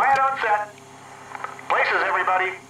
Quiet on set. Places, everybody.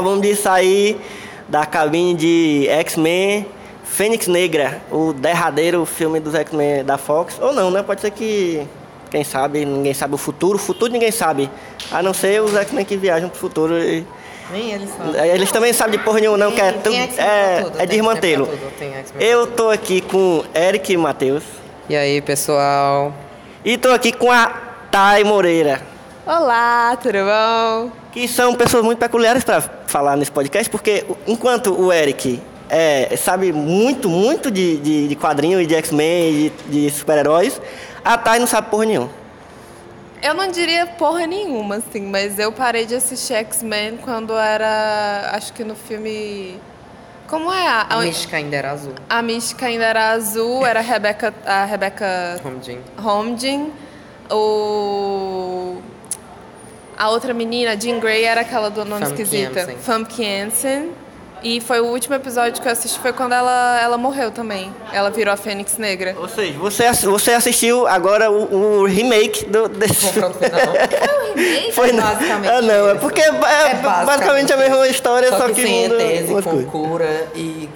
Acabamos de sair da cabine de X-Men Fênix Negra, o derradeiro filme dos X-Men da Fox. Ou não, né? Pode ser que, quem sabe, ninguém sabe o futuro. O futuro ninguém sabe. A não ser os X-Men que viajam pro futuro. E... Nem eles sabem. Eles também sabem de porra nenhuma, não, Tem- que é, pra é, tudo, é desmantelo. Eu tô aqui com Eric e Matheus. E aí, pessoal? E tô aqui com a Thay Moreira. Olá, tudo bom? Que são pessoas muito peculiares para falar nesse podcast, porque enquanto o Eric é, sabe muito, muito de, de, de quadrinho e de X-Men e de, de super-heróis, a Thay não sabe porra nenhuma. Eu não diria porra nenhuma, assim, mas eu parei de assistir X-Men quando era. Acho que no filme. Como é? A, A mística ainda era azul. a mística ainda era azul, era a Rebecca, a Rebecca Homedin. Holmgren. O. A outra menina, Jean Grey, era aquela do nome Famke esquisita. Famke Janssen. E foi o último episódio que eu assisti, foi quando ela, ela morreu também. Ela virou a Fênix Negra. Ou seja, você, você assistiu agora o, o remake do, desse Confronto final. Foi não. basicamente Ah, não, é porque é, basicamente a mesma história, só, Só que, sem muda ETs e umas com cura e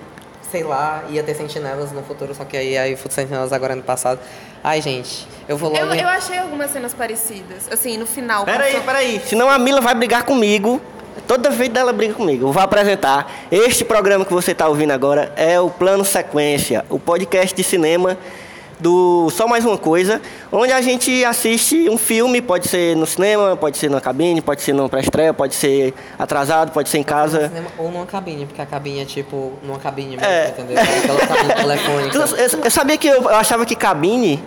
sei lá, ia ter sentinelas no futuro, só que aí, aí o sentinelas agora é no passado. Ai, gente, eu vou logo. Eu, eu achei algumas cenas parecidas, assim, no final. Peraí, quando- peraí. Senão a Mila vai brigar comigo. Toda vez dela briga comigo. Eu vou apresentar. Este programa que você está ouvindo agora é o Plano Sequência, o podcast de cinema do Só Mais Uma Coisa, onde a gente assiste um filme, pode ser no cinema, pode ser na cabine, pode ser numa pré-estreia, pode ser atrasado, pode ser em casa. cinema ou numa cabine, porque a cabine é tipo numa cabine mesmo, É. entendeu? Aquela cabine telefônica. Tu- Eu, eu sabia que eu, eu achava que cabine,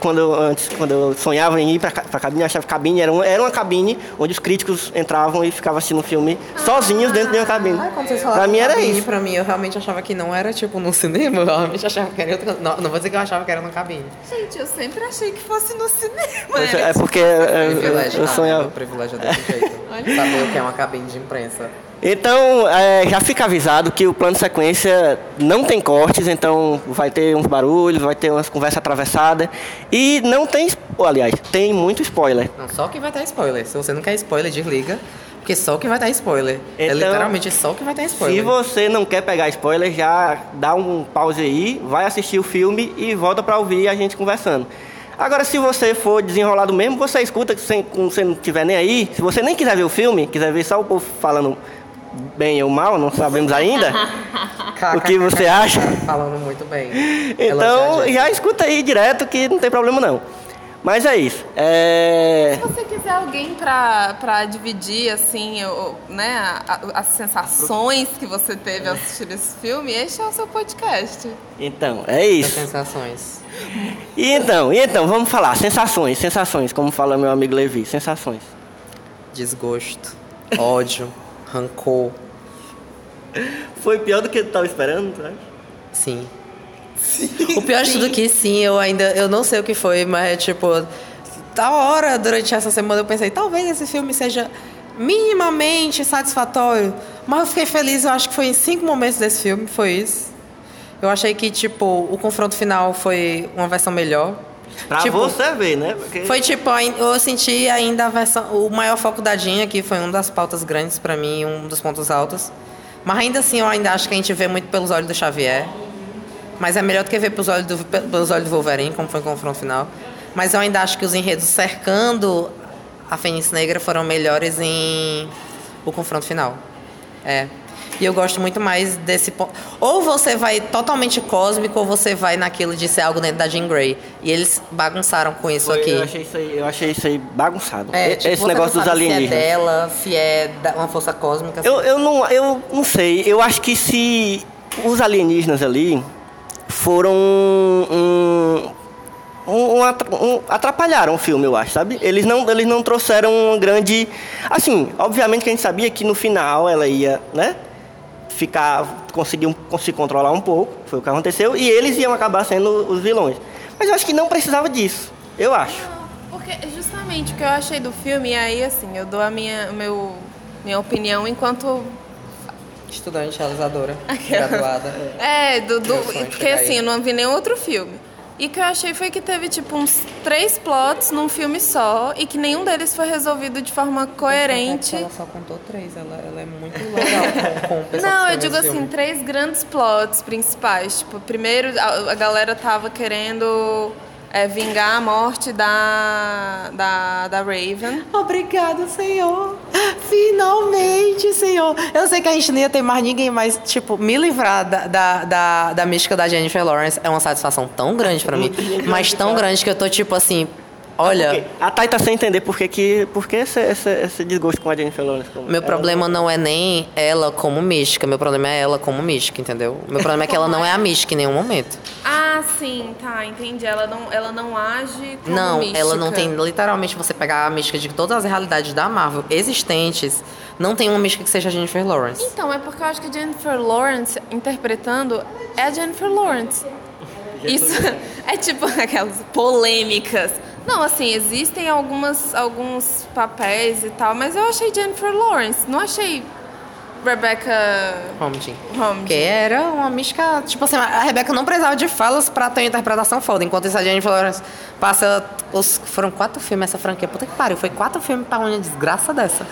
quando eu, antes, quando eu sonhava em ir pra, ca- pra cabine, eu achava que cabine era, um, era uma cabine onde os críticos entravam e ficavam assistindo um filme sozinhos dentro de uma cabine. Ai, quando vocês falaram pra mim era cabine, isso. Pra mim, eu realmente achava que não era tipo no cinema, eu realmente achava que era outra. Não, não vou dizer que eu achava que era na cabine. Gente, eu sempre achei que fosse no cinema. Poxa, É porque é, eu, Privilégio, eu tá? sonhava. Meu privilégio é desse jeito. Saber o que é uma cabine de imprensa. Então, é, já fica avisado que o plano de sequência não tem cortes, então vai ter uns barulhos, vai ter umas conversas atravessadas. E não tem. Aliás, tem muito spoiler. Não, só que vai estar spoiler. Se você não quer spoiler, desliga. Porque só que vai estar spoiler. é Então, literalmente só que vai estar spoiler. Se você não quer pegar spoiler, já dá um pause aí, vai assistir o filme e volta pra ouvir a gente conversando. Agora, se você for desenrolado mesmo, você escuta sem, você não tiver nem aí. Se você nem quiser ver o filme, quiser ver só o povo falando bem ou mal, não sabemos ainda. o que você acha? Falando muito bem. Então, já escuta aí direto que não tem problema não. Mas é isso. É... Se você quiser alguém pra, pra dividir, assim, o, né, as sensações que você teve ao assistir esse filme, este é o seu podcast. Então, é As isso. sensações. E então, e então, vamos falar. Sensações, sensações, como fala meu amigo Levi. Sensações. Desgosto, ódio, rancor. Foi pior do que eu tava esperando, sabe? Sim. O pior de tudo que sim, eu ainda eu não sei o que foi, mas é tipo, da hora durante essa semana eu pensei, talvez esse filme seja minimamente satisfatório, mas eu fiquei feliz, eu acho que foi em cinco momentos desse filme, foi isso. Eu achei que tipo o confronto final foi uma versão melhor. Pra Tipo, você ver, né? Porque... Foi tipo, eu senti ainda a versão. O maior foco da Jean aqui foi uma das pautas grandes pra mim, um dos pontos altos. Mas ainda assim, eu ainda acho que a gente vê muito pelos olhos do Xavier. Mas é melhor do que ver pelos olhos do, pelos olhos do Wolverine, como foi o confronto final. Mas eu ainda acho que os enredos cercando a Fênix Negra foram melhores em o confronto final. É. E eu gosto muito mais desse ponto. Ou você vai totalmente cósmico, ou você vai naquilo de ser algo dentro da Jean Grey. E eles bagunçaram com isso Foi- aqui. Eu achei isso aí, eu achei isso aí bagunçado. É, tipo, Esse negócio dos alienígenas. Se é dela, se é uma força cósmica. Eu, eu, não, eu não sei. Eu acho que se os alienígenas ali foram um, um, um- atrapalharam o filme, eu acho, sabe? Eles não, eles não trouxeram uma grande. Assim, obviamente que a gente sabia que no final ela ia, né? Ficar. Conseguir um- se controlar um pouco, foi o que aconteceu, e eles iam acabar sendo os vilões. Mas eu acho que não precisava disso. Eu acho. Porque justamente o que eu achei do filme, e aí assim, eu dou a minha, meu, minha opinião enquanto Estudante realizadora, Aquela- graduada. É, do, do- porque assim, aí. eu não vi nenhum outro filme. E o que eu achei foi que teve tipo uns três plots num filme só e que nenhum deles foi resolvido de forma coerente. Ela só contou três, ela, ela é muito legal com o pessoal Não, eu digo assim, filme. três grandes plots principais. Tipo, primeiro a, a galera tava querendo é, vingar a morte da, da, da Raven. Obrigada, Senhor. Finalmente, Senhor. Eu sei que a gente não ia ter mais ninguém, mas, tipo, me livrar da, da, da, da mística da Jennifer Lawrence é uma satisfação tão grande pra mim. mas tão grande que eu tô, tipo assim, olha. A Thay tá sem entender por que, que, por que esse, esse, esse desgosto com a Jennifer Lawrence. como- Meu problema não é nem ela como mística, meu problema é ela como mística, entendeu? Meu problema é que ela não é a mística em nenhum momento. Ah, sim, tá, entendi. Ela não, ela não age como Não, mística. ela não tem. Literalmente, você pegar a mística de todas as realidades da Marvel existentes, não tem uma mística que seja a Jennifer Lawrence. Então, é porque eu acho que a Jennifer Lawrence interpretando é a Jennifer Lawrence. Isso é tipo aquelas polêmicas. Não, assim, existem algumas, alguns papéis e tal, mas eu achei Jennifer Lawrence, não achei Rebecca. Holmes. Que era uma mística. Tipo assim, a Rebecca não precisava de falas pra ter uma interpretação foda. Enquanto isso, a Jennifer Lawrence passa. Os, foram quatro filmes essa franquia. Puta que pariu. Foi quatro filmes pra uma desgraça dessa.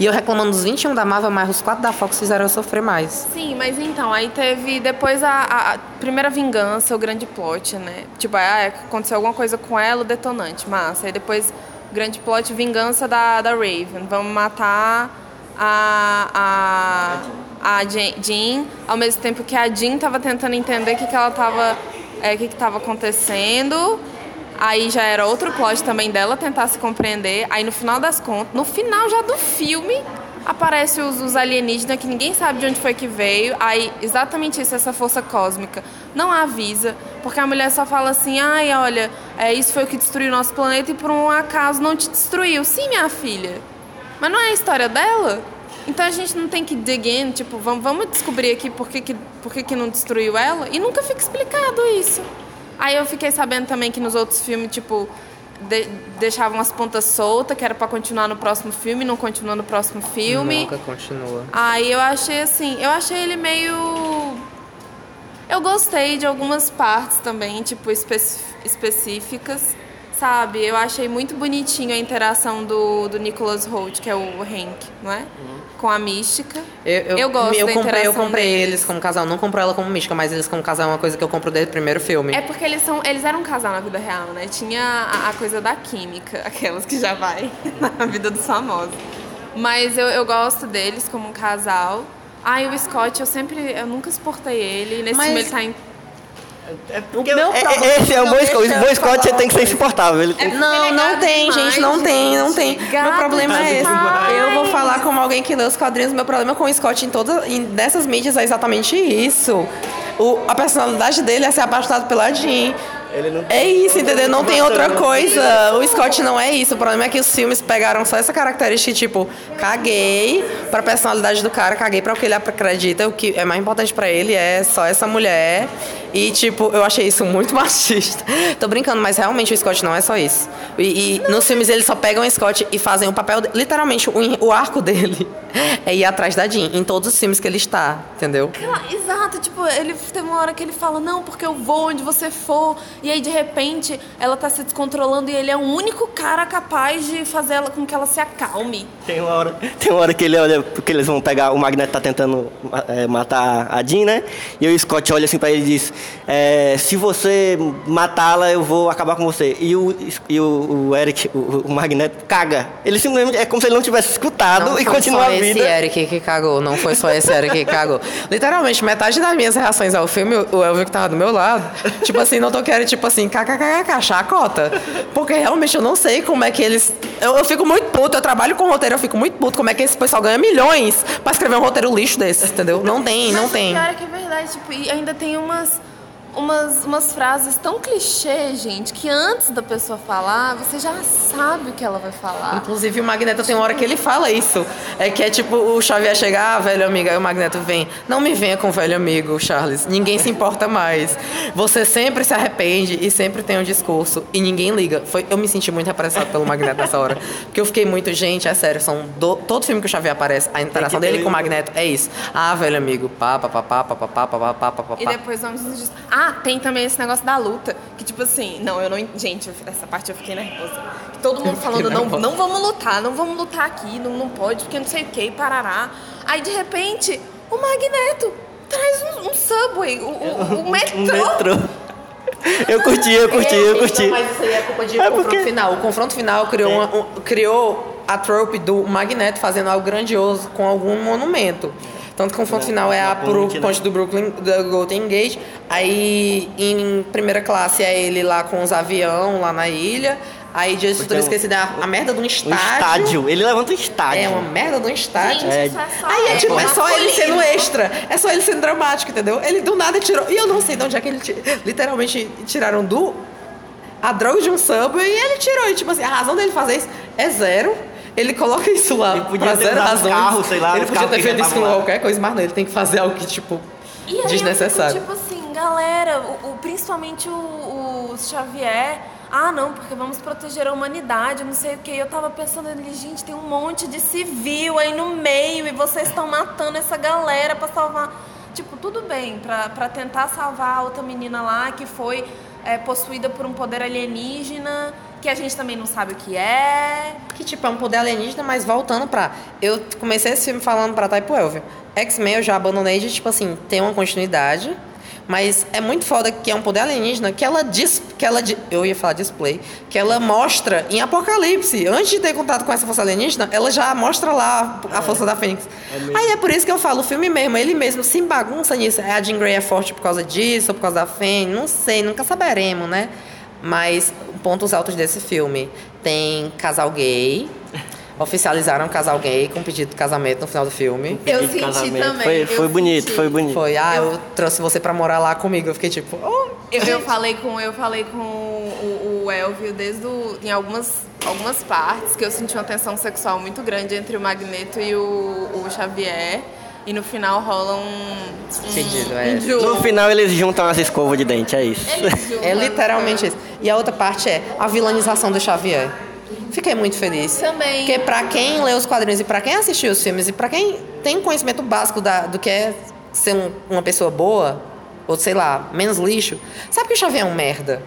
E eu reclamando dos 21 da Marvel, mas os quatro da Fox fizeram eu sofrer mais. Sim, mas então, aí teve depois a, a- a primeira vingança, o grande plot, né? Tipo, ah, aconteceu alguma coisa com ela, o detonante, massa. Aí depois, grande plot, vingança da, da Raven. Vamos matar a, a, a Jean, ao mesmo tempo que a Jean tava tentando entender o que, que ela tava. é, que, que tava acontecendo. Aí já era outro plot também dela tentar se compreender. Aí no final das contas, no final já do filme, aparece os, os alienígenas que ninguém sabe de onde foi que veio. Aí, exatamente isso, essa força cósmica. Não avisa, porque a mulher só fala assim: ai, olha, é, isso foi o que destruiu o nosso planeta e por um acaso não te destruiu. Sim, minha filha. Mas não é a história dela? Então a gente não tem que dig in, tipo, vamos, vamos descobrir aqui por que, que, por que, que não destruiu ela? E nunca fica explicado isso. Aí eu fiquei sabendo também que nos outros filmes, tipo, de- deixavam as pontas soltas, que era pra continuar no próximo filme, não continua no próximo filme. Nunca continua. Aí eu achei assim, eu achei ele meio. Eu gostei de algumas partes também, tipo, específicas. Sabe? Eu achei muito bonitinho a interação do, do Nicholas Holt, que é o Hank, não é? Com a mística. Eu, gosto eu da comprei, eu comprei deles. eles como casal. Não compro ela como mística, mas eles como casal é uma coisa que eu compro desde o primeiro filme. É porque eles são. Eles eram um casal na vida real, né? Tinha a, a coisa da química, aquelas que já vai na vida dos famosos. Mas eu, eu gosto deles como um casal. Ah, e o Scott, eu sempre. Eu nunca suportei ele. Nesse Mas- filme ele tá em. Porque meu é- é- esse é o eu O você tem que ser insuportável. Ele- É Não, é não gato tem, demais, gente, não tem, não tem. meu problema é esse. demais. Eu vou falar como alguém que lê os quadrinhos, meu problema com o Scott em todas em, dessas mídias é exatamente isso. O, a personalidade dele é ser apaixonado pela Jean. Ele não- É isso, entendeu? Não tem outra coisa. O Scott não é isso. O problema é que os filmes pegaram só essa característica, tipo, caguei pra personalidade do cara, caguei pra o que ele acredita. O que é mais importante pra ele é só essa mulher. E, tipo, eu achei isso muito machista. Tô brincando, mas realmente o Scott não é só isso. E, e nos filmes eles só pegam o Scott e fazem o papel. de- literalmente, o, o arco dele é ir atrás da Jean em todos os filmes que ele está, entendeu? Exato, tipo, ele teve uma hora que ele fala, não, porque eu vou onde você for. E aí, de repente, ela tá se descontrolando e ele é o único cara capaz de fazer ela com que ela se acalme. Tem uma hora, tem uma hora que ele olha, porque eles vão pegar, o Magneto tá tentando é, matar a Jean, né? E o Scott olha assim pra ele e diz: é, Se você matá-la, eu vou acabar com você. E o, e o, o Eric, o, o Magneto, caga. Ele simplesmente é como se ele não tivesse escutado Não e foi continua só a esse vida. Eric que cagou, não foi só esse Eric que cagou. Literalmente, metade das minhas reações ao filme, o Elvio que tava do meu lado, tipo assim, não tô querendo, tipo assim, kkkk, chacota. Porque realmente eu não sei como é que eles. Eu, eu fico muito puto, eu trabalho com roteiro, eu fico muito puto como é que esse pessoal ganha milhões pra escrever um roteiro lixo desse, entendeu? Não tem, não Mas tem. Pior é que é verdade, tipo, e ainda tem umas, umas, umas frases tão clichê, gente, que antes da pessoa falar, você já sabe o que ela vai falar. Inclusive o Magneto tem uma hora que ele fala isso. É que é tipo o Xavier chegar, ah, velho amigo, aí o Magneto vem. Não me venha com velho amigo, Charles. Ninguém se importa mais. Você sempre se arrepende e sempre tem um discurso e ninguém liga. Foi, eu me senti muito representado pelo Magneto nessa hora. Porque eu fiquei muito, gente, é sério, são do- todo filme que o Xavier aparece, a interação ter dele com o um- Magneto é isso. Ah, velho amigo, pá, pá, pá, pá, pá, pá, pá, pá, pá, pá, pá, E depois vamos nos diz- Ah, tem também esse negócio da luta. Que tipo assim, não, eu não. Gente, eu- essa parte eu fiquei nervosa. Que Todo mundo falando, não, não vamos lutar, não vamos lutar aqui, não, não pode, porque não sei o que, parará. Aí de repente, o Magneto traz um, um subway, o, o, o metrô. Um metrô. Eu curti, eu curti, eu curti. Não, mas isso aí é culpa de É confronto porque- final. O confronto final criou, uma- um- criou a trope do Magneto fazendo algo grandioso com algum monumento. Tanto que o confronto final é a pro ponte, né? ponte do Brooklyn, do Golden Gate. Aí em primeira classe é ele lá com os avião lá na ilha. Aí dias Porque futuro é um- esqueci da a merda de um Um estádio. estádio. Ele levanta um estádio. É uma merda de um estádio. Gente, É. isso é só. Aí é tipo, é só ele sendo extra. É só ele sendo dramático, entendeu? Ele do nada tirou. E eu não sei de onde é que ele literalmente tiraram do. A droga de um subway e ele tirou. E tipo assim, a razão dele fazer isso é zero. Ele coloca isso lá Ele podia ter razões. carro, sei lá, ele podia ter que feito isso com qualquer coisa, mas não. Ele tem que fazer algo que, tipo, E aí desnecessário. Eu fico, tipo assim, galera, o, o- principalmente o, o Xavier. Ah, não, porque vamos proteger a humanidade, não sei o que. Eu tava pensando ali, gente, tem um monte de civil aí no meio e vocês estão matando essa galera pra salvar. Tipo, tudo bem, pra tentar salvar a outra menina lá que foi é, possuída por um poder alienígena, que a gente também não sabe o que é. Que, tipo, é um poder alienígena, mas voltando pra. Eu comecei esse filme falando pra Type Elvio. X-Men eu já abandonei de, tipo assim, tem uma continuidade. Mas é muito foda que é um poder alienígena que ela diz. Que ela, eu ia falar display. Que ela mostra em Apocalipse. Antes de ter contato com essa força alienígena, ela já mostra lá a força da Fênix. Aí é por isso que eu falo, o filme mesmo, ele mesmo se bagunça nisso. É, A Jean Grey é forte por causa disso, ou por causa da Fênix. Não sei, nunca saberemos, né? Mas pontos altos desse filme tem casal gay. Oficializaram um casal gay com pedido de casamento no final do filme. Eu senti casamento. também, Foi, foi bonito, senti. foi bonito. Foi, ah, eu trouxe você pra morar lá comigo. Eu fiquei tipo, oh. Eu, eu falei com eu falei com o, o Elvio desde o, em algumas algumas partes que eu senti uma tensão sexual muito grande entre o Magneto e o, o Xavier e no final rola um Pedido, um, é. um. No final eles juntam as escovas de dente, é isso. Eles juntam, É literalmente isso. E a outra parte é a vilanização do Xavier. Fiquei muito feliz. Também. Porque pra quem lê os quadrinhos e pra quem assistiu os filmes e pra quem tem conhecimento básico da- do que é ser um- uma pessoa boa, ou sei lá, menos lixo, sabe que o Xavier é um merda.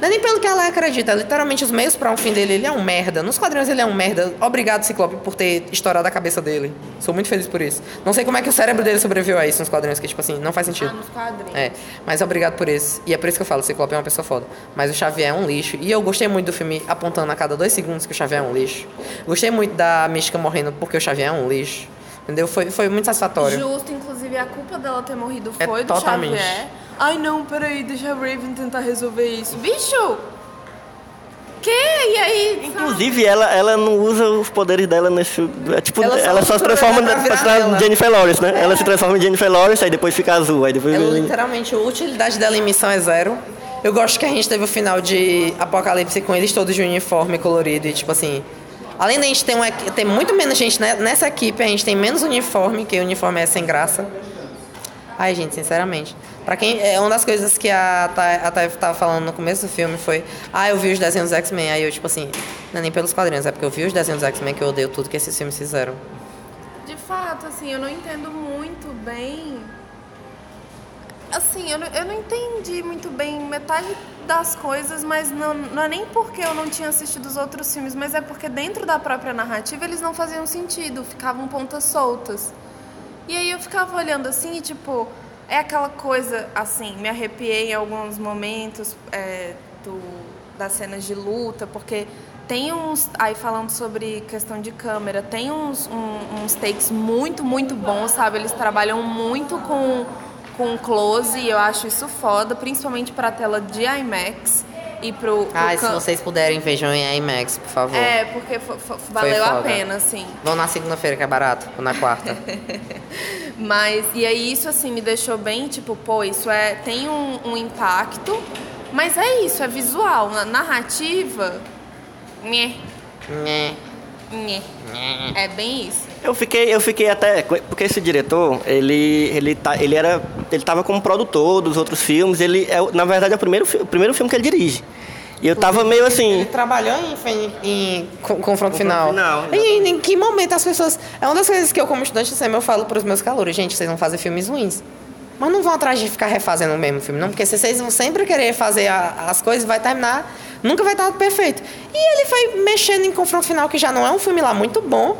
Não é nem pelo que ela acredita, é literalmente os meios pra um fim dele, ele é um merda. Nos quadrinhos ele é um merda. Obrigado, Ciclope, por ter estourado a cabeça dele. Sou muito feliz por isso. Não sei como é que o cérebro dele sobreviveu a isso nos quadrinhos, que tipo assim, não faz sentido. Ah, nos quadrinhos. É, mas obrigado por isso. E é por isso que eu falo, Ciclope é uma pessoa foda. Mas o Xavier é um lixo. E eu gostei muito do filme apontando a cada dois segundos que o Xavier é um lixo. Gostei muito da Mística morrendo porque o Xavier é um lixo. Entendeu? Foi, foi muito satisfatório. Justo, inclusive a culpa dela ter morrido É foi do totalmente. Xavier. Ai não, peraí, deixa a Raven tentar resolver isso. Bicho! Que? E aí? Inclusive, ela, ela não usa os poderes dela nesse. É tipo, Ela ela só só, usa se transforma na, ela. Jennifer Lawrence, né? Ela se transforma em Jennifer Lawrence, aí depois fica azul. Aí depois. Ela, literalmente, a utilidade dela em missão é zero. Eu gosto que a gente teve o final de Apocalipse com eles todos de uniforme colorido e tipo assim. Além da gente ter, uma, ter muito menos gente ne- nessa equipe, a gente tem menos uniforme, que o uniforme é sem graça. Ai, gente, sinceramente. Pra quem. É uma das coisas que a, Taif tava falando no começo do filme foi. Ah, eu vi os desenhos dos X-Men. Aí eu, tipo assim, não é nem pelos quadrinhos, é porque eu vi os desenhos dos X-Men que eu odeio tudo que esses filmes fizeram. De fato, assim, eu não entendo muito bem. Assim, eu não, eu não entendi muito bem metade das coisas, mas não, não é nem porque eu não tinha assistido os outros filmes, mas é porque dentro da própria narrativa eles não faziam sentido, ficavam pontas soltas. E aí eu ficava olhando assim e tipo, é aquela coisa assim, me arrepiei em alguns momentos é, do, das cenas de luta, porque tem uns. Aí falando sobre questão de câmera, tem uns, um- uns takes muito, muito bons, sabe? Eles trabalham muito com, com close e eu acho isso foda, principalmente pra tela de IMAX e pro. pro Ai, se vocês puderem, vejam em IMAX, por favor. É, porque valeu a pena, assim. Vão na segunda-feira, que é barato, ou na quarta. Mas, e aí isso assim me deixou bem, tipo, pô, isso é. tem um, um impacto, mas é isso, é visual. Na narrativa. Nhé, Nhé. É bem isso. Eu fiquei, eu fiquei até. Porque esse diretor, ele, ele, tá, ele era. Ele tava como produtor dos outros filmes. Ele é, na verdade, é o primeiro, o primeiro filme que ele dirige. E eu tava meio assim. Ele trabalhou em, em- em co- confronto final. final, e em, que momento as pessoas. É uma das coisas que eu, como estudante de cinema, eu falo pros meus calouros, gente, vocês vão fazer filmes ruins. Mas não vão atrás de ficar refazendo o mesmo filme, não, porque vocês vão sempre querer fazer a- as coisas, vai terminar. Nunca vai estar perfeito. E ele foi mexendo em confronto final, que já não é um filme lá muito bom.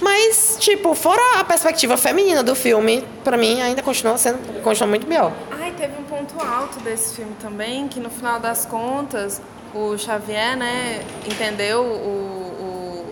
Mas, tipo, fora a perspectiva feminina do filme, pra mim ainda continua sendo continua muito melhor. Ai, teve um ponto alto desse filme também, que no final das contas, o Xavier, né, entendeu o,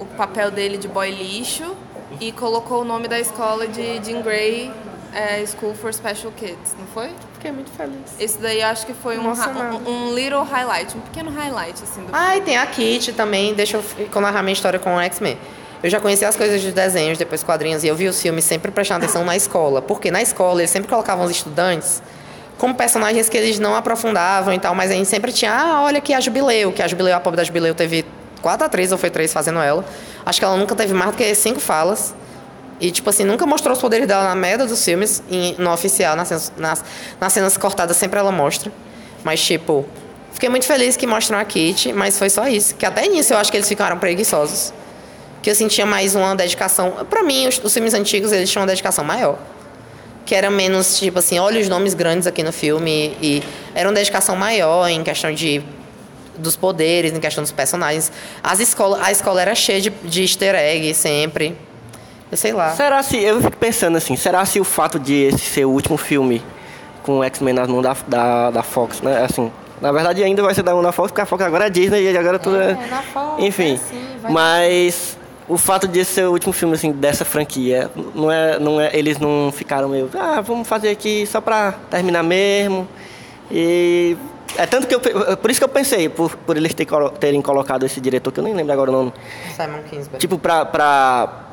o, o papel dele de boy lixo e colocou o nome da escola de Jean Grey é, School for Special Kids, não foi? Fiquei muito feliz. Esse daí eu acho que foi um, um, um little highlight, um pequeno highlight, assim, do Ah, e tem a Kitty também. Deixa eu narrar minha história com o X-Men. Eu já conheci as coisas de desenhos, depois quadrinhos, e eu vi os filmes sempre prestando atenção na escola. Porque na escola eles sempre colocavam os estudantes como personagens que eles não aprofundavam e tal, mas a gente sempre tinha, ah, olha aqui a Jubileu, que a Jubileu, a pobre da Jubileu, teve quatro atrizes ou foi três fazendo ela. Acho que ela nunca teve mais do que cinco falas. E, tipo assim, nunca mostrou os poderes dela na merda dos filmes, em- no oficial, nas cenas, nas, nas cenas cortadas sempre ela mostra. Mas, tipo, fiquei muito feliz que mostram a Kitty, mas foi só isso. Que até nisso eu acho que eles ficaram preguiçosos. Que eu sentia mais uma dedicação. Pra mim, os, os filmes antigos, eles tinham uma dedicação maior. Que era menos, tipo assim, olha os nomes grandes aqui no filme. E era uma dedicação maior em questão de dos poderes, em questão dos personagens. As escola, a escola era cheia de, de easter egg sempre. Eu sei lá. Será se. Eu fico pensando assim, será se o fato de esse ser o último filme com o X-Men nas mãos da, da, da Fox, né? Assim. Na verdade ainda vai ser da mão da Fox, porque a Fox agora é Disney e agora tudo é. na Fox, Enfim. é assim, vai mas o fato de ser o último filme assim, dessa franquia, não é, não é, eles não ficaram meio. Ah, vamos fazer aqui só pra terminar mesmo. E. É tanto que eu. Por isso que eu pensei, por, por eles terem colocado esse diretor, que eu nem lembro agora o nome. Simon Kingsbury. Tipo, pra, pra,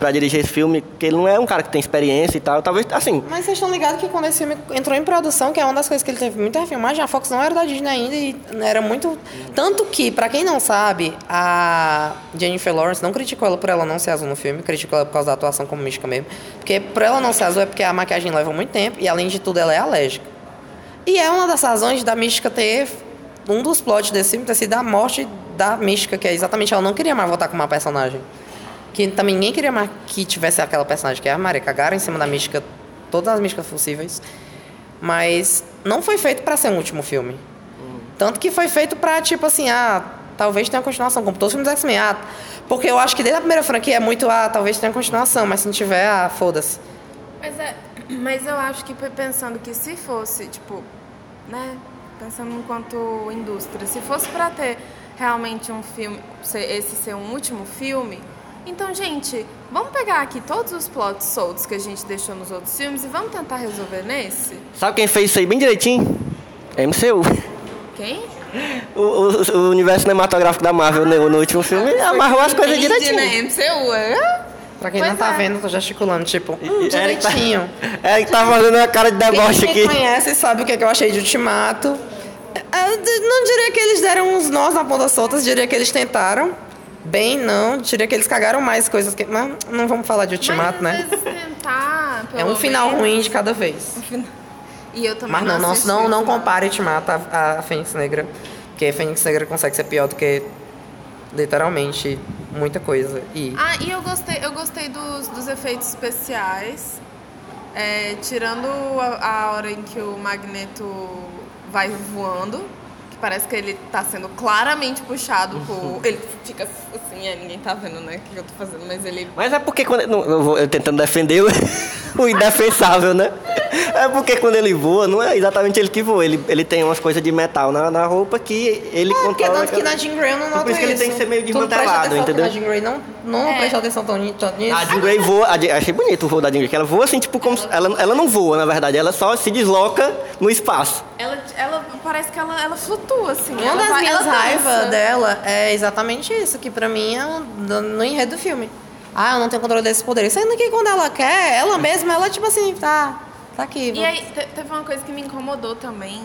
pra dirigir esse filme, que ele não é um cara que tem experiência e tal. Talvez, assim, Mas vocês estão ligados que quando esse filme entrou em produção, que é uma das coisas que ele teve muita refilmagem, a Fox não era da Disney ainda e era muito. Tanto que, pra quem não sabe, a Jennifer Lawrence não criticou ela por ela não ser azul no filme, criticou ela por causa da atuação como mística mesmo. Porque por ela não ser azul é porque a maquiagem leva muito tempo e além de tudo ela é alérgica. E é uma das razões da mística ter. Um dos plots desse filme ter sido a morte da mística, que é exatamente ela não queria mais voltar com uma personagem. Que também ninguém queria mais que tivesse aquela personagem que é a Maria. Cagaram em cima da mística, todas as místicas possíveis. Mas não foi feito para ser um último filme. Tanto que foi feito pra, tipo assim, ah, talvez tenha continuação, como todos os filmes do X-Men. Ah, porque eu acho que desde a primeira franquia é muito, ah, talvez tenha continuação, mas se não tiver, ah, foda-se. Mas, é, mas eu acho que pensando que se fosse, tipo, né? Pensando enquanto indústria, se fosse pra ter realmente um filme, esse ser um último filme, então, gente, vamos pegar aqui todos os plots soltos que a gente deixou nos outros filmes e vamos tentar resolver nesse? Sabe quem fez isso aí bem direitinho? MCU. Quem? O, o- o universo cinematográfico da Marvel no, no último filme amarrou as coisas Entende, direitinho. né? MCU, é? Pra quem Pois não tá é. vendo, tô gesticulando, tipo, hum, Eric tá- direitinho. Eric tá fazendo uma cara de deboche Quem me aqui. conhece sabe o que, é que eu achei de Ultimato. Eu d- não diria que eles deram uns nós na ponta soltas, diria que eles tentaram. Bem, não. Diria que eles cagaram mais coisas que. Mas não vamos falar de Ultimato, né? tentar, É um final menos. ruim de cada vez. E eu também Mas não, não, não, o não compare Ultimato a, a Fênix Negra. Porque a Fênix Negra consegue ser pior do que literalmente muita coisa. E Ah, e eu gostei, eu gostei dos, dos efeitos especiais. É, tirando a, a hora em que o Magneto vai voando, parece que ele tá sendo claramente puxado por. Ele fica assim, é, ninguém tá vendo, né, o que eu tô fazendo, mas ele. Mas é porque quando. Não, eu vou eu tentando defender o, o indefensável, né? É porque quando ele voa, não é exatamente ele que voa. Ele, ele tem umas coisas de metal na, na roupa que ele É, porque controla. tanto que na Jean Grey eu não noto por isso que ele tem que ser meio desmantelado, entendeu? Na Jean Grey não, não É. atenção tão tanto nisso. A Jean Grey voa, a achei bonito o voo da Jean Grey, que ela voa assim, tipo, como se- ela, ela não voa, na verdade, ela só se desloca no espaço. Ela, ela parece que ela, ela flutua, assim. Uma ela das vai- minhas ela raivas dela é exatamente isso, que pra mim é no, no enredo do filme. Ah, eu não tenho controle desses poderes. Sendo que quando ela quer, ela mesma, ela tipo assim, tá, tá aqui. E vou- aí, te- teve uma coisa que me incomodou também,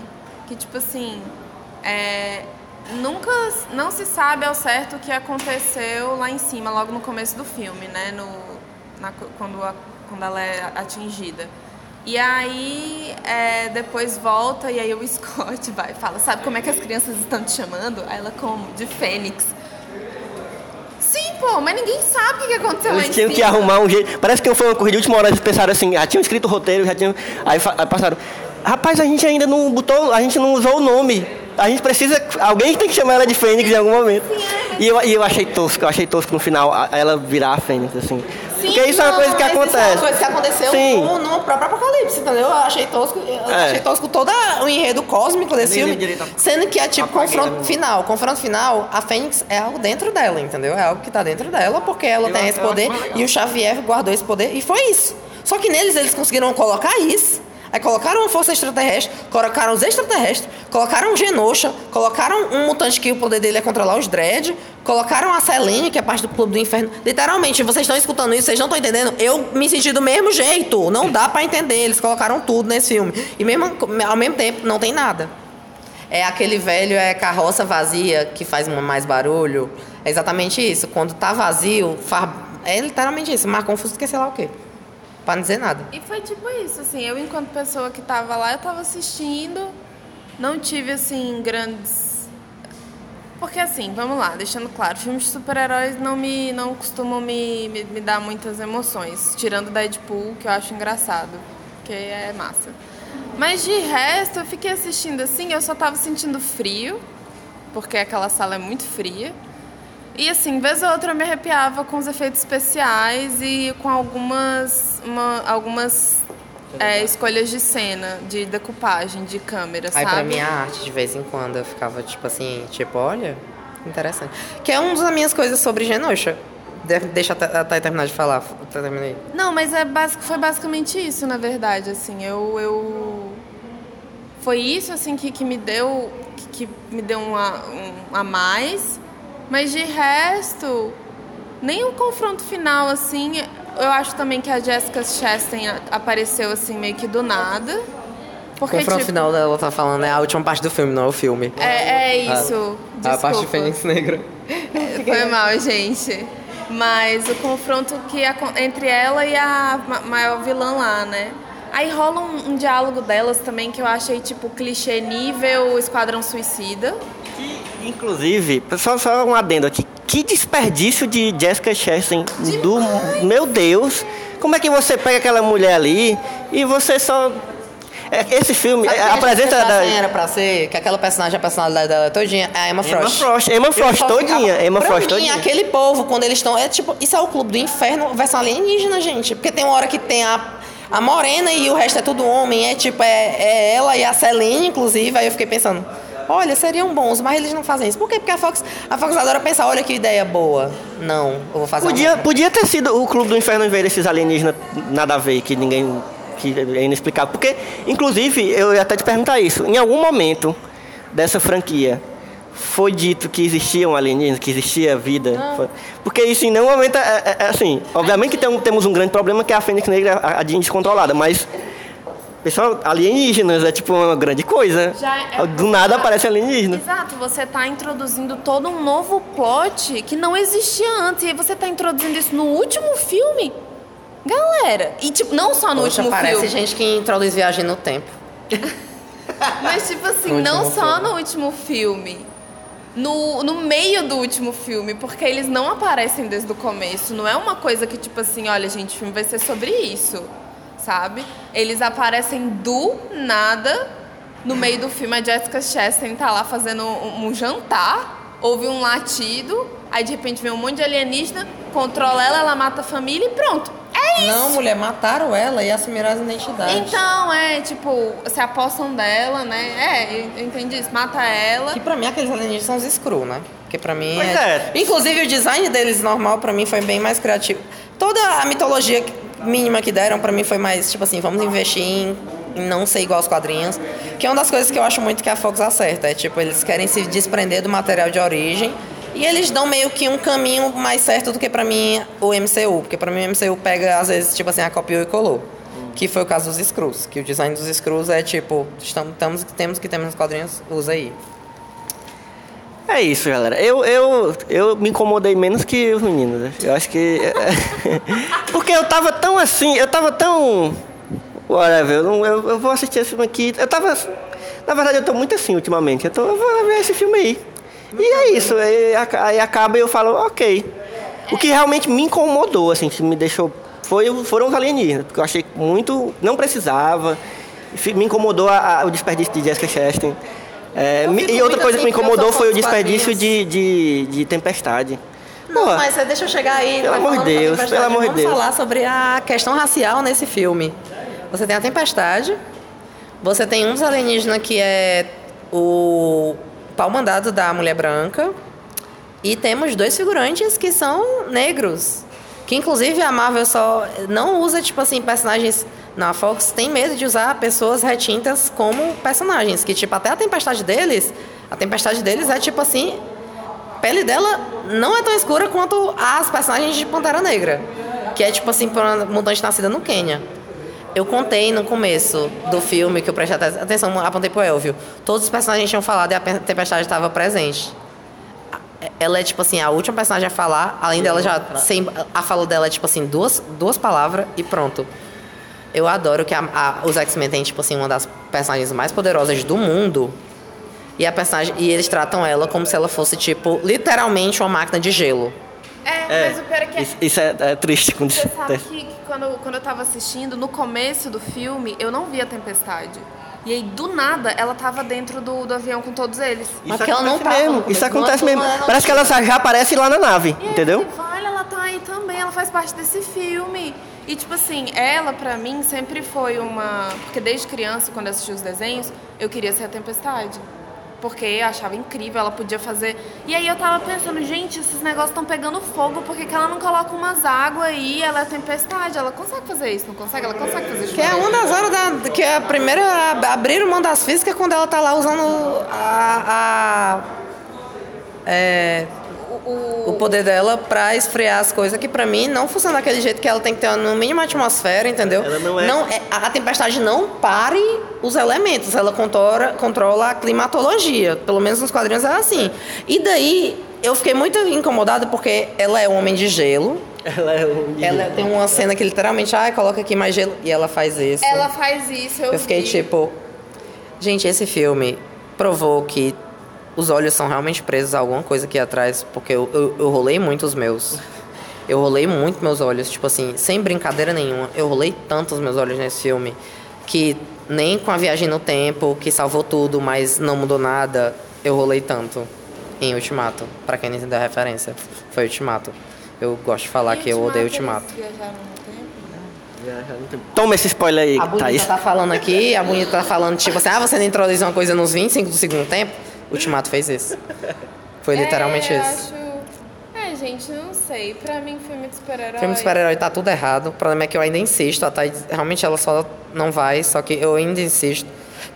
que tipo assim, é, nunca, não se sabe ao certo o que aconteceu lá em cima, logo no começo do filme, né, no, na quando, a- quando ela é atingida. E aí, é, depois volta e aí o Scott vai e fala, sabe como é que as crianças estão te chamando? Aí ela, como? De Fênix. Sim, pô, mas ninguém sabe o que aconteceu lá Eles tinham que arrumar um jeito. Parece que foi uma corrida de última hora, eles pensaram assim, já tinham escrito o roteiro, já tinham. Aí, aí passaram. Rapaz, a gente ainda não botou, a gente não usou o nome. A gente precisa. Alguém tem que chamar ela de Fênix em algum momento. E eu, e eu achei tosco, eu achei tosco no final a- ela virar a Fênix, assim. Porque isso é uma Não, coisa que mas Isso é acontece. uma coisa que aconteceu Sim. no, no próprio Apocalipse, entendeu? Eu achei tosco, eu É. achei tosco todo o enredo cósmico desse filme. Sendo que é tipo confronto também. final. Confronto final, a Fênix é algo dentro dela, entendeu? É algo que tá dentro dela, porque ela Eu tem esse poder e o Xavier guardou esse poder e foi isso. Só que neles eles conseguiram colocar isso. Aí colocaram uma força extraterrestre, colocaram os extraterrestres, colocaram um Genosha, colocaram um mutante que o poder dele é controlar os Dread, colocaram a Selene, que é parte do Clube do Inferno. Literalmente, vocês estão escutando isso, vocês não estão entendendo? Eu me senti do mesmo jeito. Não dá pra entender. Eles colocaram tudo nesse filme. E mesmo, ao mesmo tempo, não tem nada. É aquele velho é carroça vazia que faz mais barulho. É exatamente isso. Quando tá vazio, é literalmente isso. Mais confuso que sei lá o quê. Pra não dizer nada. E foi tipo isso, assim, eu enquanto pessoa que tava lá, eu tava assistindo, não tive, assim, grandes... Porque, assim, vamos lá, deixando claro, filmes de super-heróis não me não costumam me, me, me dar muitas emoções, tirando Deadpool, que eu acho engraçado, que é massa. Mas de resto, eu fiquei assistindo assim, eu só tava sentindo frio, porque aquela sala é muito fria. E assim, vez ou outra eu me arrepiava com os efeitos especiais e com algumas, uma- algumas é, escolhas de cena, de decupagem, de câmera, Aí sabe? pra mim a arte, de vez em quando, eu ficava tipo assim, tipo, olha, interessante. Que é uma das minhas coisas sobre Genosha. De- Deixa a Thay- terminar de falar. Terminei. Não, mas é basic, foi basicamente isso, na verdade, assim, eu... eu... Foi isso, assim, que, que me deu, que, que me deu um a, um a mais, mas de resto, nem o confronto final, assim, eu acho também que a Jessica Chastain a- apareceu, assim, meio que do nada. O Porque, confronto tipo, final dela tá falando é a última parte do filme, não é o filme. É, é isso. A parte de. Fênix Negra. Foi mal, gente. Mas o confronto que entre ela e a ma- maior vilã lá, né? Aí rola um, um diálogo delas também que eu achei tipo clichê nível Esquadrão Suicida. Que, inclusive, só, só um adendo aqui. Que desperdício de Jessica Chastain. Do, meu Deus. Como é que você pega aquela mulher ali e você só... É, esse filme Sabe é, a presença essa da. era pra ser, que aquela personagem, a personalidade dela todinha, é a Emma Frost. Emma Frost, Emma Frost todinha, Emma pra Frost mim, todinha. aquele povo, quando eles estão. É tipo, isso é o clube do inferno versão alienígena, gente. Porque tem uma hora que tem a, a morena e o resto é tudo homem. É tipo, é, é ela e a Celine, inclusive. Aí eu fiquei pensando, olha, seriam bons, mas eles não fazem isso. Por quê? Porque a Fox, a Fox adora pensar, olha que ideia boa. Não, eu vou fazer Podia, podia ter sido o Clube do Inferno em vez desses alienígenas nada a ver, que ninguém. que é inexplicável. Porque, inclusive, eu ia até te perguntar isso. Em algum momento dessa franquia, foi dito que existiam alienígenas, que existia vida? Porque isso em nenhum momento é, é- é assim. Obviamente que tem temos um grande problema que é a Fênix Negra, a, a descontrolada, mas. Pessoal, alienígenas é tipo uma grande coisa. Já é- Do nada aparece alienígena. Exato, você está introduzindo todo um novo plot que não existia antes. E aí você está introduzindo isso no último filme? Galera, e tipo, não só no Poxa, último parece filme. gente que introduz viagem no tempo. Mas, tipo assim, No não só filme. no último filme. No, no meio do último filme, porque eles não aparecem desde o começo. Não é uma coisa que, tipo assim, olha, gente, o filme vai ser sobre isso, sabe? Eles aparecem do nada no meio do filme. A Jessica Chastain tá lá fazendo um, um jantar, ouve um latido, aí de repente vem um monte de alienígena, controla ela, ela mata a família e pronto. É isso! Não, mulher, mataram ela e assumiram as identidades. Então, é, tipo, se apostam dela, né? É, eu entendi isso. Mata ela. Que pra mim aqueles alienígenas são os Skrull, né? Porque pra mim Pois é... é. Inclusive o design deles normal pra mim foi bem mais criativo. Toda a mitologia mínima que deram pra mim foi mais tipo assim, vamos investir em, em não ser igual aos quadrinhos. Que é uma das coisas que eu acho muito que a Fox acerta. É tipo, eles querem se desprender do material de origem. E eles dão meio que um caminho mais certo do que pra mim o MCU. Porque pra mim o MCU pega, às vezes, tipo assim, a copiou e colou. Que foi o caso dos Skrulls. Que o design dos Skrulls é tipo, estamos, temos que temos nos quadrinhos, usa aí. É isso, galera. Eu, eu, eu me incomodei menos que os meninos. né? Eu acho que. Porque eu tava tão assim, eu tava tão. Whatever, eu, não- eu, eu vou assistir esse filme aqui. Eu tava. Na verdade, eu tô muito assim ultimamente. Eu, tô, eu vou ver esse filme aí. E é isso. Aí, aí acaba e eu falo, ok. O que realmente me incomodou, assim, que me deixou. Foi, foram os alienígenas, porque eu achei muito. Não precisava. Me incomodou a- a- o desperdício de Jessica Chastain. É, me- e outra coisa que me assim, incomodou foi o desperdício de, de, de Tempestade. Não, Pô, mas é, deixa eu chegar aí. Pelo amor de Deus, pelo amor de Vamos Deus. falar sobre a questão racial nesse filme. Você tem a Tempestade, você tem um dos alienígenas que é o pau mandado da Mulher Branca, e temos dois figurantes que são negros. Que inclusive a Marvel só não usa, tipo assim, personagens. Na Fox tem medo de usar pessoas retintas como personagens. Que, tipo, até a tempestade deles. A tempestade deles é tipo assim. A pele dela não é tão escura quanto as personagens de Pantera Negra. Que é tipo assim, uma mutante nascida no Quênia. Eu contei no começo do filme que eu prestei aten- atenção, apontei pro Elvio. Todos os personagens tinham falado e a pe- tempestade estava presente. Ela é, tipo assim, a última personagem a falar, além dela já. Sem, a fala dela é, tipo assim, duas, duas palavras e pronto. Eu adoro que a- a- os X-Men têm, tipo assim, uma das personagens mais poderosas do mundo. E a personagem. E eles tratam ela como se ela fosse, tipo, literalmente uma máquina de gelo. É, mas o pior é que Isso, isso é, é triste quando Você sabe que, que quando, quando eu tava assistindo, no começo do filme, eu não vi a tempestade. E aí, do nada, ela tava dentro do, do avião com todos eles. Isso Porque ela não acontece tava mesmo. Isso acontece é mesmo. ela- Parece que ela já aparece lá na nave, E entendeu? eu falei, Vale, ela tá aí também, ela faz parte desse filme. E, tipo assim, ela, pra mim, sempre foi uma. Porque desde criança, quando eu assisti os desenhos, eu queria ser a tempestade. Porque eu achava incrível, ela podia fazer. E aí eu tava pensando, gente, esses negócios estão pegando fogo, por que, que ela não coloca umas águas aí? Ela é tempestade, ela consegue fazer isso, não consegue? Ela consegue fazer isso. Que é uma das horas da, que é a primeira a abrir mão das físicas quando ela tá lá usando a, a- é, o poder dela pra esfriar as coisas que pra mim não funciona daquele jeito que ela tem que ter no mínimo atmosfera, entendeu? Ela não é- a, a tempestade não pare os elementos, ela controla, controla a climatologia, pelo menos nos quadrinhos é assim. E daí eu fiquei muito incomodada porque ela é um homem de gelo. Ela é um. Ela tem uma cena que literalmente, ah, coloca aqui mais gelo. E ela faz isso. Ela faz isso, eu, Eu fiquei vi. tipo. Gente, esse filme provou que os olhos são realmente presos a alguma coisa aqui atrás, porque eu, eu, eu rolei muito os meus. Eu rolei muito meus olhos, tipo assim, sem brincadeira nenhuma. Eu rolei tanto os meus olhos nesse filme. que nem com a viagem no tempo, que salvou tudo, mas não mudou nada, eu rolei tanto em Ultimato. Pra quem não entendeu a referência, foi Ultimato. Eu gosto de falar que eu odeio Ultimato. No tempo? Toma esse spoiler aí, A Bonita Thaís. tá falando aqui, a Bonita tá falando, tipo assim, ah, você não introduz uma coisa nos 25 do segundo tempo? Ultimato fez isso. Foi literalmente é, eu isso. Acho... É, gente, não sei. Pra mim, filme de super-herói. Filme de super-herói tá tudo errado. O problema é que eu ainda insisto. A Thaís, realmente ela só não vai, só que eu ainda insisto.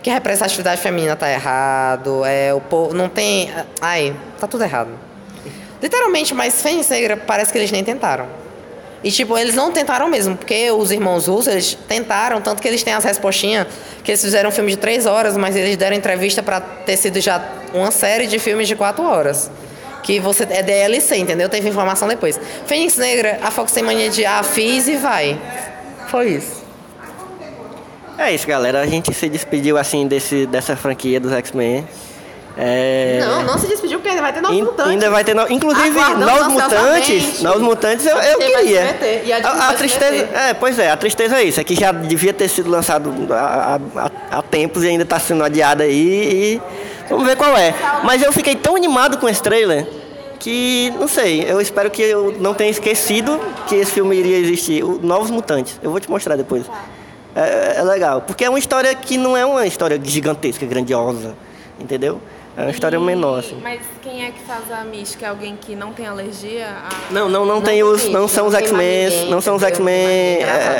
Que a representatividade feminina tá errado. É, o povo não tem. Ai, tá tudo errado. Literalmente, mas Fênix Negra parece que eles nem tentaram. E tipo, eles não tentaram mesmo, porque os irmãos Russo, eles tentaram, tanto que eles têm as respostinhas, que eles fizeram um filme de três horas, mas eles deram entrevista pra ter sido já uma série de filmes de quatro horas. Que você é DLC, entendeu? Teve informação depois. Fênix Negra, a Fox tem mania de ah, fiz e vai. Foi isso. É isso, galera. A gente se despediu assim desse, dessa franquia dos X-Men. É... Não, não se despediu, porque ainda vai ter novos In- mutantes. Ainda vai ter no... Inclusive, novos mutantes. Novos mutantes eu, eu queria. a a, tristeza. É, pois é, a tristeza é isso. É que já devia ter sido lançado há, há, há tempos e ainda está sendo adiado aí. E vamos ver qual é. Mas eu fiquei tão animado com esse trailer que, não sei, eu espero que eu não tenha esquecido que esse filme iria existir. O Novos Mutantes. Eu vou te mostrar depois. É, é legal. Porque é uma história que não é uma história gigantesca, grandiosa. Entendeu? É uma história E- menor, assim. Mas quem é que faz a mística? É alguém que não tem alergia a... Não, não, não, Não tem os, não são os X-Men, não são os? X-Men, é, é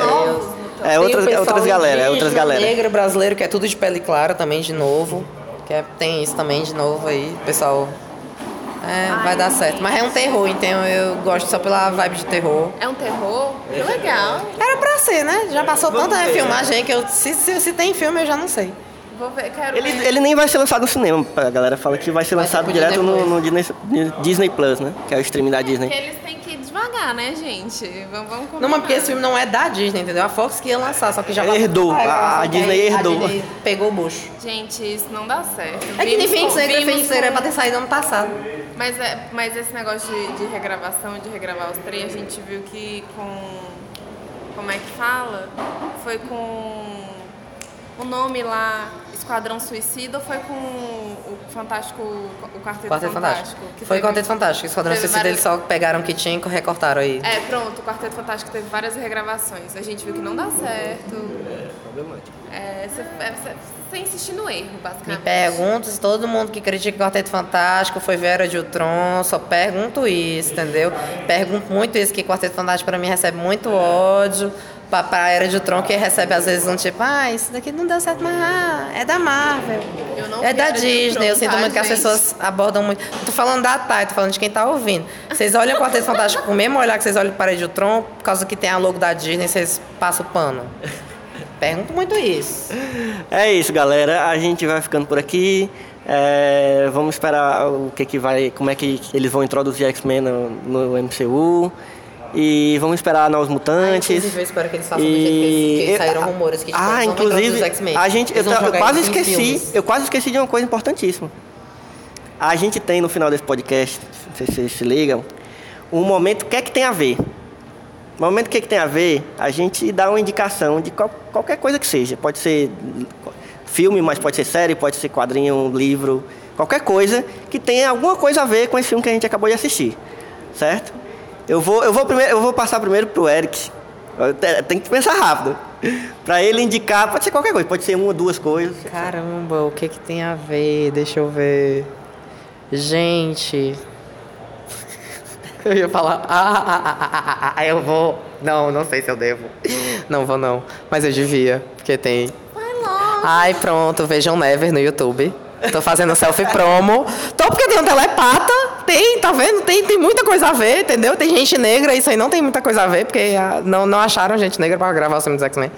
Tem o outras, galera, é outras galera. negro brasileiro, que é tudo de pele clara também, de novo. Que é- tem isso também de novo aí, pessoal. É, vai dar certo. Mas é um terror, então eu gosto só pela vibe de terror. É um terror? Que legal. Era pra ser, né? Já passou tanta filmagem que eu, se, se, se tem filme eu já não sei. Vou ver, quero Ele, ver. ele nem vai ser lançado no cinema, a galera fala que vai ser Vai lançado pro direto Disney no, no Disney, Disney Plus, né? Que é o streaming da Porque Disney. eles têm que ir devagar, né, gente? Vamos, vamos Não, mas porque esse filme não é da Disney, entendeu? A Fox que ia lançar, só que já Herdou, a- a gravação que Disney herdou. A Disney pegou o bucho. Gente, isso não dá certo. É que nem vimos Fênix Negra é pra ter saído ano passado. Mas, é, mas esse negócio de, de regravação, de regravar os três, a gente viu que com. Como é que fala? Foi com. O nome lá, Esquadrão Suicida, ou foi com o Fantástico. O Quarteto, Quarteto Fantástico? Fantástico. Foi teve- Quarteto Fantástico. Esquadrão Suicida eles várias- só pegaram o que tinha e recortaram aí. É, pronto, o Quarteto Fantástico teve várias regravações. A gente viu que não dá certo. É, você, é, você, você insistir no erro, Me basicamente. pergunto se todo mundo que critica o Quarteto Fantástico foi Vera de Ultron, só pergunto isso, entendeu? Pergunto muito isso, que Quarteto Fantástico pra mim recebe muito ódio. Pra, Era de Ultron, que recebe às vezes um tipo, ah, isso daqui não deu certo, mas ah, é da Marvel. Eu não é da Disney. Ultron, eu sinto tá, muito que as gente? pessoas abordam muito. Não tô falando da Thay, tô falando de quem tá ouvindo. Vocês olham o Quarteto Fantástico com o mesmo olhar que vocês olham para Era de Ultron, por causa que tem a logo da Disney, vocês passam o pano. Pergunto muito isso. É isso, galera. A gente vai ficando por aqui. É, vamos esperar o que que vai, como é que eles vão introduzir X-Men no, no MCU. E vamos esperar Novos Mutantes. inclusive, eu espero que eles façam do jeito que saíram rumores que, tipo, ah, inclusive, a gente, eu, eu quase esqueci, filmes. eu quase esqueci de uma coisa importantíssima. A gente tem no final desse podcast, se vocês se ligam, um momento que é que tem a ver. No momento que é que tem a ver, a gente dá uma indicação de qual- qualquer coisa que seja. Pode ser filme, mas pode ser série, pode ser quadrinho, livro, qualquer coisa que tenha alguma coisa a ver com esse filme que a gente acabou de assistir, certo? Eu vou, eu vou primeiro, eu vou passar primeiro pro Eric. Tem que pensar rápido. Pra ele indicar, pode ser qualquer coisa, pode ser uma, duas coisas. Caramba, o que que tem a ver? Deixa eu ver. Gente. Eu ia falar. Ah, ah, ah, ah, ah, ah, eu vou. Não, não sei se eu devo. Não vou, não. Mas eu devia, porque tem. Vai logo. Ai, pronto, vejam Never no YouTube. Tô fazendo selfie promo. Tô porque tem um telepata. Tem, tá vendo? Tem, tem muita coisa a ver, entendeu? Tem gente negra, isso aí não tem muita coisa a ver, porque ah, não, não acharam gente negra pra gravar o filme dos X-Men.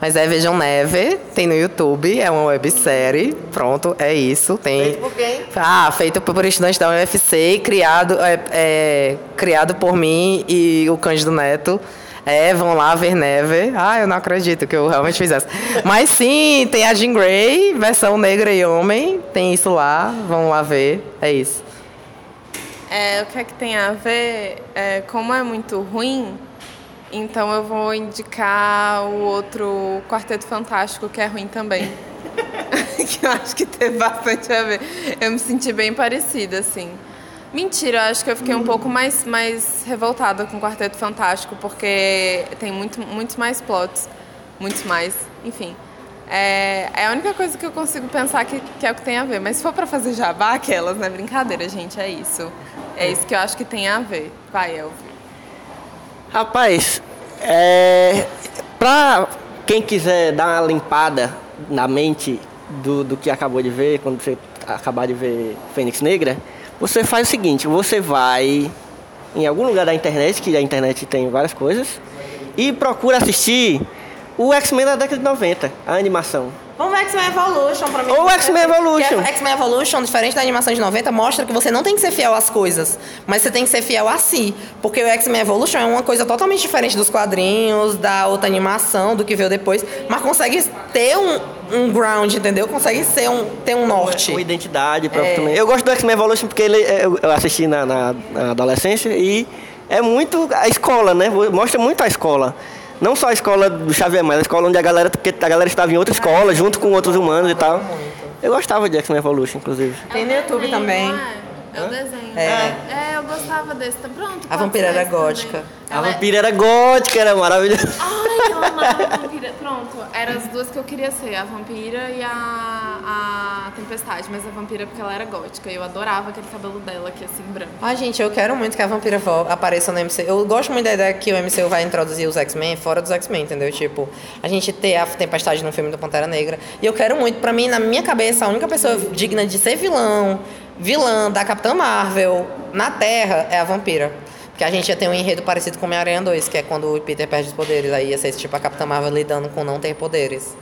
Mas é Vejam Never, tem no YouTube, é uma websérie. Pronto, é isso. Tem... Feito por quem? Ah, feito por estudantes da UFC, criado, é, é, criado por mim e o Cândido Neto. É, vão lá ver Never. Ah, eu não acredito que eu realmente fiz essa. Mas sim, tem a Jean Grey, versão negra e homem. Tem isso lá, vão lá ver. É isso. É, o que é que tem a ver? É, como é muito ruim, Então eu vou indicar o outro Quarteto Fantástico, que é ruim também. que eu acho que teve bastante a ver. Eu me senti bem parecida, assim. Mentira, acho que eu fiquei um pouco mais, mais revoltada com o Quarteto Fantástico, porque tem muito, muitos mais plots. Muitos mais, enfim. É, é a única coisa que eu consigo pensar que, que é o que tem a ver. Mas se for pra fazer jabá, aquelas, não é brincadeira, gente, é isso. É isso que eu acho que tem a ver. Vai, Elvio. Rapaz, é, pra quem quiser dar uma limpada na mente do, do que acabou de ver, quando você acabar de ver Fênix Negra, você faz o seguinte, você vai em algum lugar da internet, que a internet tem várias coisas, e procura assistir o X-Men da década de 90, a animação. Vamos ver X-Men Evolution pra mim. Ou X-Men Evolution. X-Men Evolution, diferente da animação de 90, mostra que você não tem que ser fiel às coisas, mas você tem que ser fiel a si. Porque o X-Men Evolution é uma coisa totalmente diferente dos quadrinhos, da outra animação, do que veio depois, mas consegue ter um, um ground, entendeu? Consegue ser um, ter um norte. Uma identidade própria também. Eu gosto do X-Men Evolution porque ele, é, eu eu assisti na, na- na adolescência e é muito a escola, né? Mostra muito a escola. Não só a escola do Xavier, mas a escola onde a galera, porque a galera estava em outra escola, junto com outros humanos e tal. Eu gostava de X-Men Evolution, inclusive. Tem no YouTube também. É, o desenho. É. É, eu gostava desse. Tá Pronto. A vampira era gótica. A Ela é- vampira era gótica, era maravilhosa. Ai, eu amava a vampira. Pronto, eram as duas que eu queria ser, a vampira e a, a tempestade. Mas a vampira porque ela era gótica. Eu adorava aquele cabelo dela aqui assim, branco. Ah, gente, eu quero muito que a Vampira apareça no MCU. Eu gosto muito da ideia que o MCU vai introduzir os X-Men fora dos X-Men, entendeu? Tipo, a gente ter a Tempestade no filme do Pantera Negra. E eu quero muito, pra mim, na minha cabeça, a única pessoa digna de ser vilão, vilã da Capitã Marvel na Terra é a Vampira. Porque a gente já tem um enredo parecido com Homem-Aranha 2, que é quando o Peter perde os poderes. Aí ia ser tipo a Capitã Marvel lidando com não ter poderes.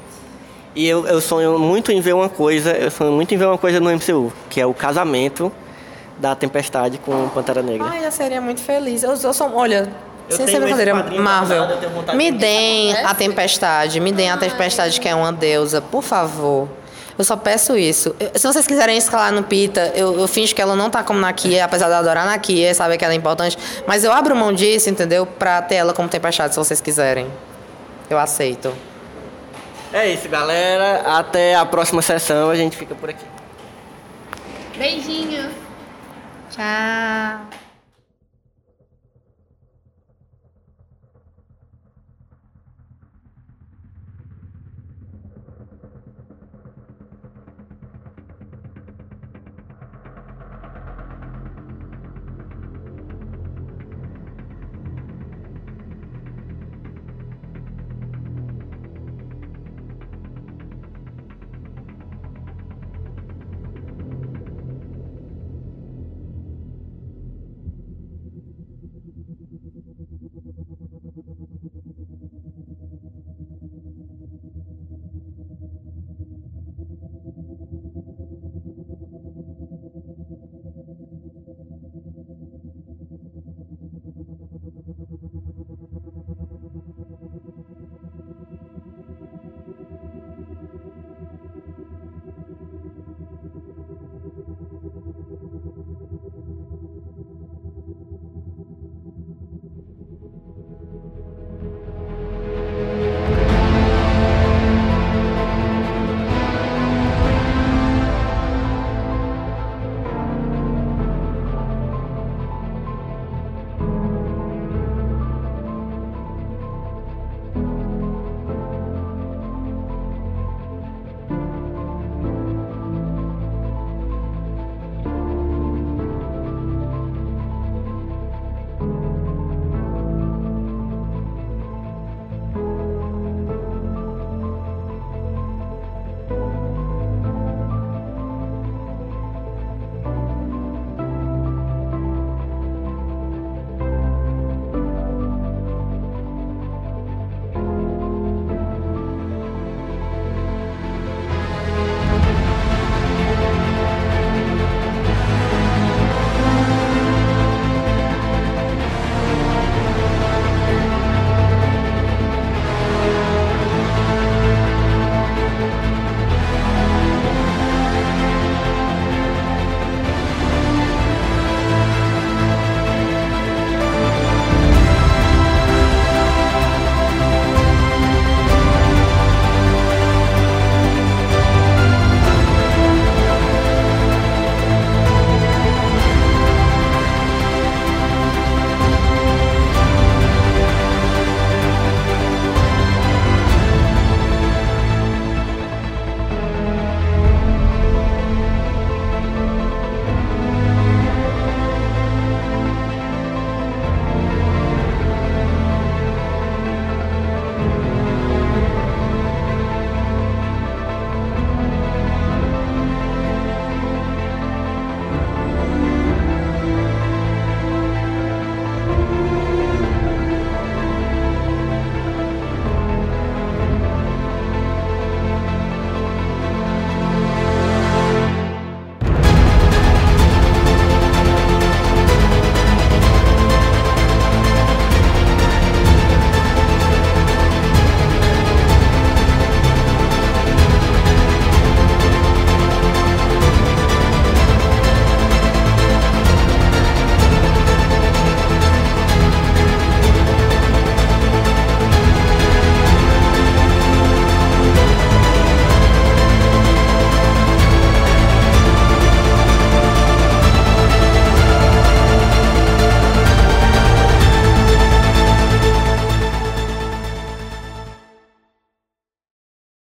E eu, eu sonho muito em ver uma coisa, eu sonho muito em ver uma coisa no MCU, que é o casamento da Tempestade com o Pantera Negra. Ai, eu seria muito feliz. Eu, eu sou, olha, Eu sem ser brincadeira, Marvel, me de- deem a tempestade, me deem a tempestade que é uma deusa, por favor. Eu só peço isso. Se vocês quiserem escalar no Pita, eu, eu finjo que ela não tá como Nakia, apesar de eu adorar Nakia, saber que ela é importante. Mas eu abro mão disso, entendeu? Pra ter ela como tempestade, se vocês quiserem. Eu aceito. É isso, galera. Até a próxima sessão, a gente fica por aqui. Beijinhos. Tchau.